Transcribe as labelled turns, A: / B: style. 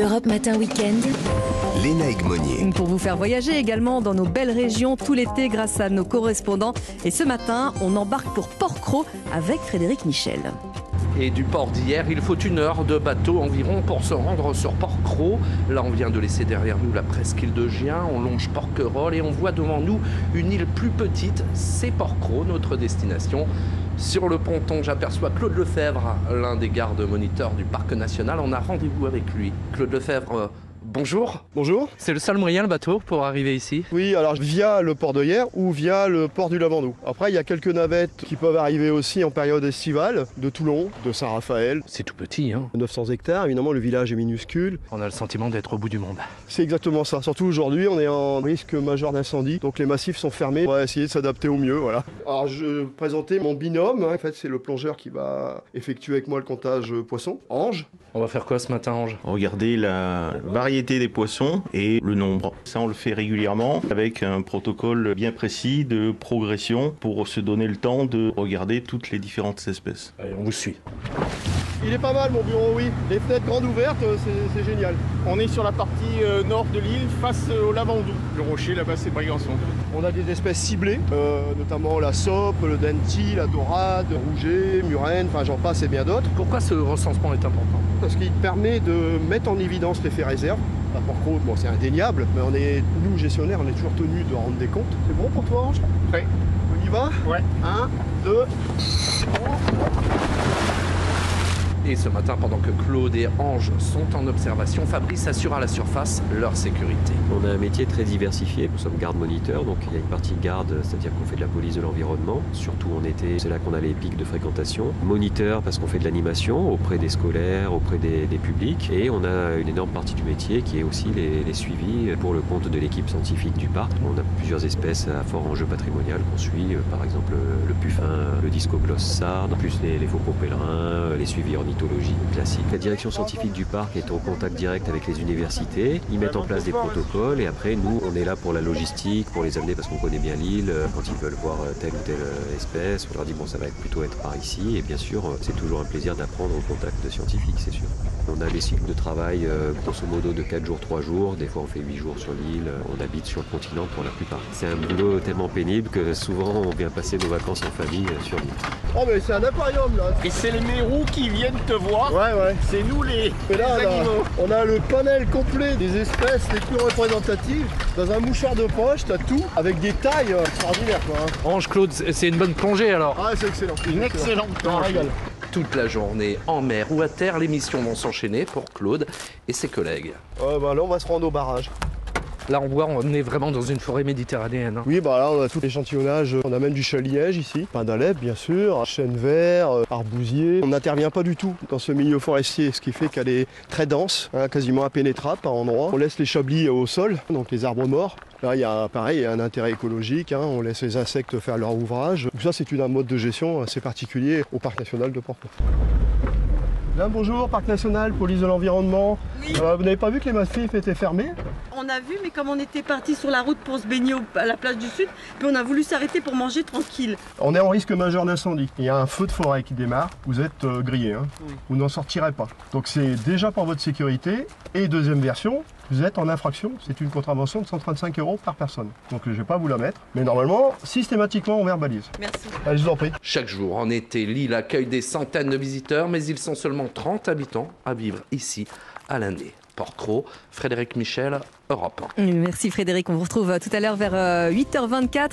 A: Europe Matin Weekend.
B: Léna Egmonier.
C: Pour vous faire voyager également dans nos belles régions tout l'été grâce à nos correspondants. Et ce matin, on embarque pour Port-Cros avec Frédéric Michel.
D: Et du port d'hier, il faut une heure de bateau environ pour se rendre sur Port-Cros. Là, on vient de laisser derrière nous la presqu'île de Gien, on longe Porquerolles et on voit devant nous une île plus petite, c'est Port-Cros, notre destination. Sur le ponton, j'aperçois Claude Lefebvre, l'un des gardes moniteurs du parc national. On a rendez-vous avec lui. Claude Lefebvre, euh, bonjour.
E: Bonjour.
D: C'est le seul moyen, le bateau, pour arriver ici
E: Oui, alors via le port de hier ou via le port du Lavandou. Après, il y a quelques navettes qui peuvent arriver aussi en période estivale, de Toulon, de Saint-Raphaël.
D: C'est tout petit, hein
E: 900 hectares, évidemment, le village est minuscule.
D: On a le sentiment d'être au bout du monde.
E: C'est exactement ça. Surtout aujourd'hui, on est en risque majeur d'incendie, donc les massifs sont fermés. On va essayer de s'adapter au mieux, voilà. Alors, je vais présenter mon binôme. hein. En fait, c'est le plongeur qui va effectuer avec moi le comptage poisson. Ange.
D: On va faire quoi ce matin, Ange?
F: Regardez la variété des poissons et le nombre. Ça, on le fait régulièrement avec un protocole bien précis de progression pour se donner le temps de regarder toutes les différentes espèces.
D: Allez, on vous suit.
E: Il est pas mal, mon bureau, oui. Les fenêtres grandes ouvertes, euh, c'est génial.
G: On est sur la partie euh, nord de l'île, face euh, au Lavandou. Le rocher là-bas, c'est Brégançon.
E: On a des espèces ciblées, euh, notamment la sope, le denti, la dorade, le rouget, murène, enfin j'en passe et bien d'autres,
D: Pourquoi ce recensement est important
E: parce qu'il permet de mettre en évidence l'effet réserve. À Port-Cros, bon, c'est indéniable, mais on est, nous, gestionnaires, on est toujours tenus de rendre des comptes. C'est bon pour toi, Ange
G: Prêt.
E: On y va
G: Ouais.
E: Un, deux,
D: Ce matin, pendant que Claude et Ange sont en observation, Fabrice assure à la surface leur sécurité.
H: On a un métier très diversifié. Nous sommes garde-moniteurs, donc il y a une partie garde, c'est-à-dire qu'on fait de la police de l'environnement, surtout en été, c'est là qu'on a les pics de fréquentation. Moniteur, parce qu'on fait de l'animation auprès des scolaires, auprès des, publics. Et on a une énorme partie du métier qui est aussi les, suivis pour le compte de l'équipe scientifique du parc. On a plusieurs espèces à fort enjeu patrimonial qu'on suit, euh, par exemple le puffin, le discogloss sarde, plus les, les faucons pèlerins, les suivis ornithologiques classiques. La direction scientifique du parc est en contact direct avec les universités. Ils mettent en place des protocoles et après, nous, on est là pour la logistique, pour les amener parce qu'on connaît bien l'île. Euh, Quand ils veulent voir euh, telle ou telle euh, espèce, on leur dit bon, ça va être plutôt être par ici. Et bien sûr, c'est toujours un plaisir d'apprendre au contact de scientifiques, c'est sûr. On a des cycles de travail grosso modo de 4 jours, 3 jours. Des fois, on fait 8 jours sur l'île. On habite sur le continent pour la plupart. C'est un boulot tellement pénible que souvent, on vient passer nos vacances en famille sur l'île.
E: Oh, mais c'est un aquarium là
G: Et c'est les mérous qui viennent te voir.
E: Ouais, ouais.
G: C'est nous les,
E: Et là,
G: les
E: là,
G: animaux.
E: on a le panel complet des espèces les plus représentatives. Dans un mouchoir de poche, t'as tout, avec des tailles euh, extraordinaires quoi. hein.
D: Ange, Claude, c'est une bonne plongée alors
E: Ah, c'est excellent.
G: Une excellente
E: On
G: plongée.
D: Toute la journée, en mer ou à terre, les missions vont s'enchaîner pour Claude et ses collègues.
E: Ouais, bah là, on va se rendre au barrage.
D: Là, on voit, on est vraiment dans une forêt méditerranéenne. hein.
E: Oui, bah là, on a tout l'échantillonnage. On a même du chat-liège ici, pain d'Alep, bien sûr, chêne vert, euh, arbousier. On n'intervient pas du tout dans ce milieu forestier, ce qui fait qu'elle est très dense, hein, quasiment impénétrable par endroits. On laisse les chablis au sol, donc les arbres morts. Là, il y a pareil, il y a un intérêt écologique. hein, on laisse les insectes faire leur ouvrage. Donc ça, c'est un mode de gestion assez particulier au parc national de Porto. Bien, bonjour, parc national, police de l'environnement. Euh, vous n'avez pas vu que les massifs étaient fermés
I: On a vu, mais comme on était parti sur la route pour se baigner à la plage du Sud, puis on a voulu s'arrêter pour manger tranquille.
E: On est en risque majeur d'incendie. Il y a un feu de forêt qui démarre. Vous êtes euh, grillé. hein. Vous n'en sortirez pas. Donc c'est déjà pour votre sécurité. Et deuxième version, vous êtes en infraction. C'est une contravention de 135 euros par personne. Donc je ne vais pas vous la mettre. Mais normalement, systématiquement, on verbalise.
I: Merci.
E: Allez, je vous en prie.
D: Chaque jour, en été, l'île accueille des centaines de visiteurs, mais ils sont seulement 30 habitants à vivre ici à l'année. Port-Cros, Frédéric Michel, Europe 1.
C: Merci Frédéric, on vous retrouve tout à l'heure vers euh, 8h24.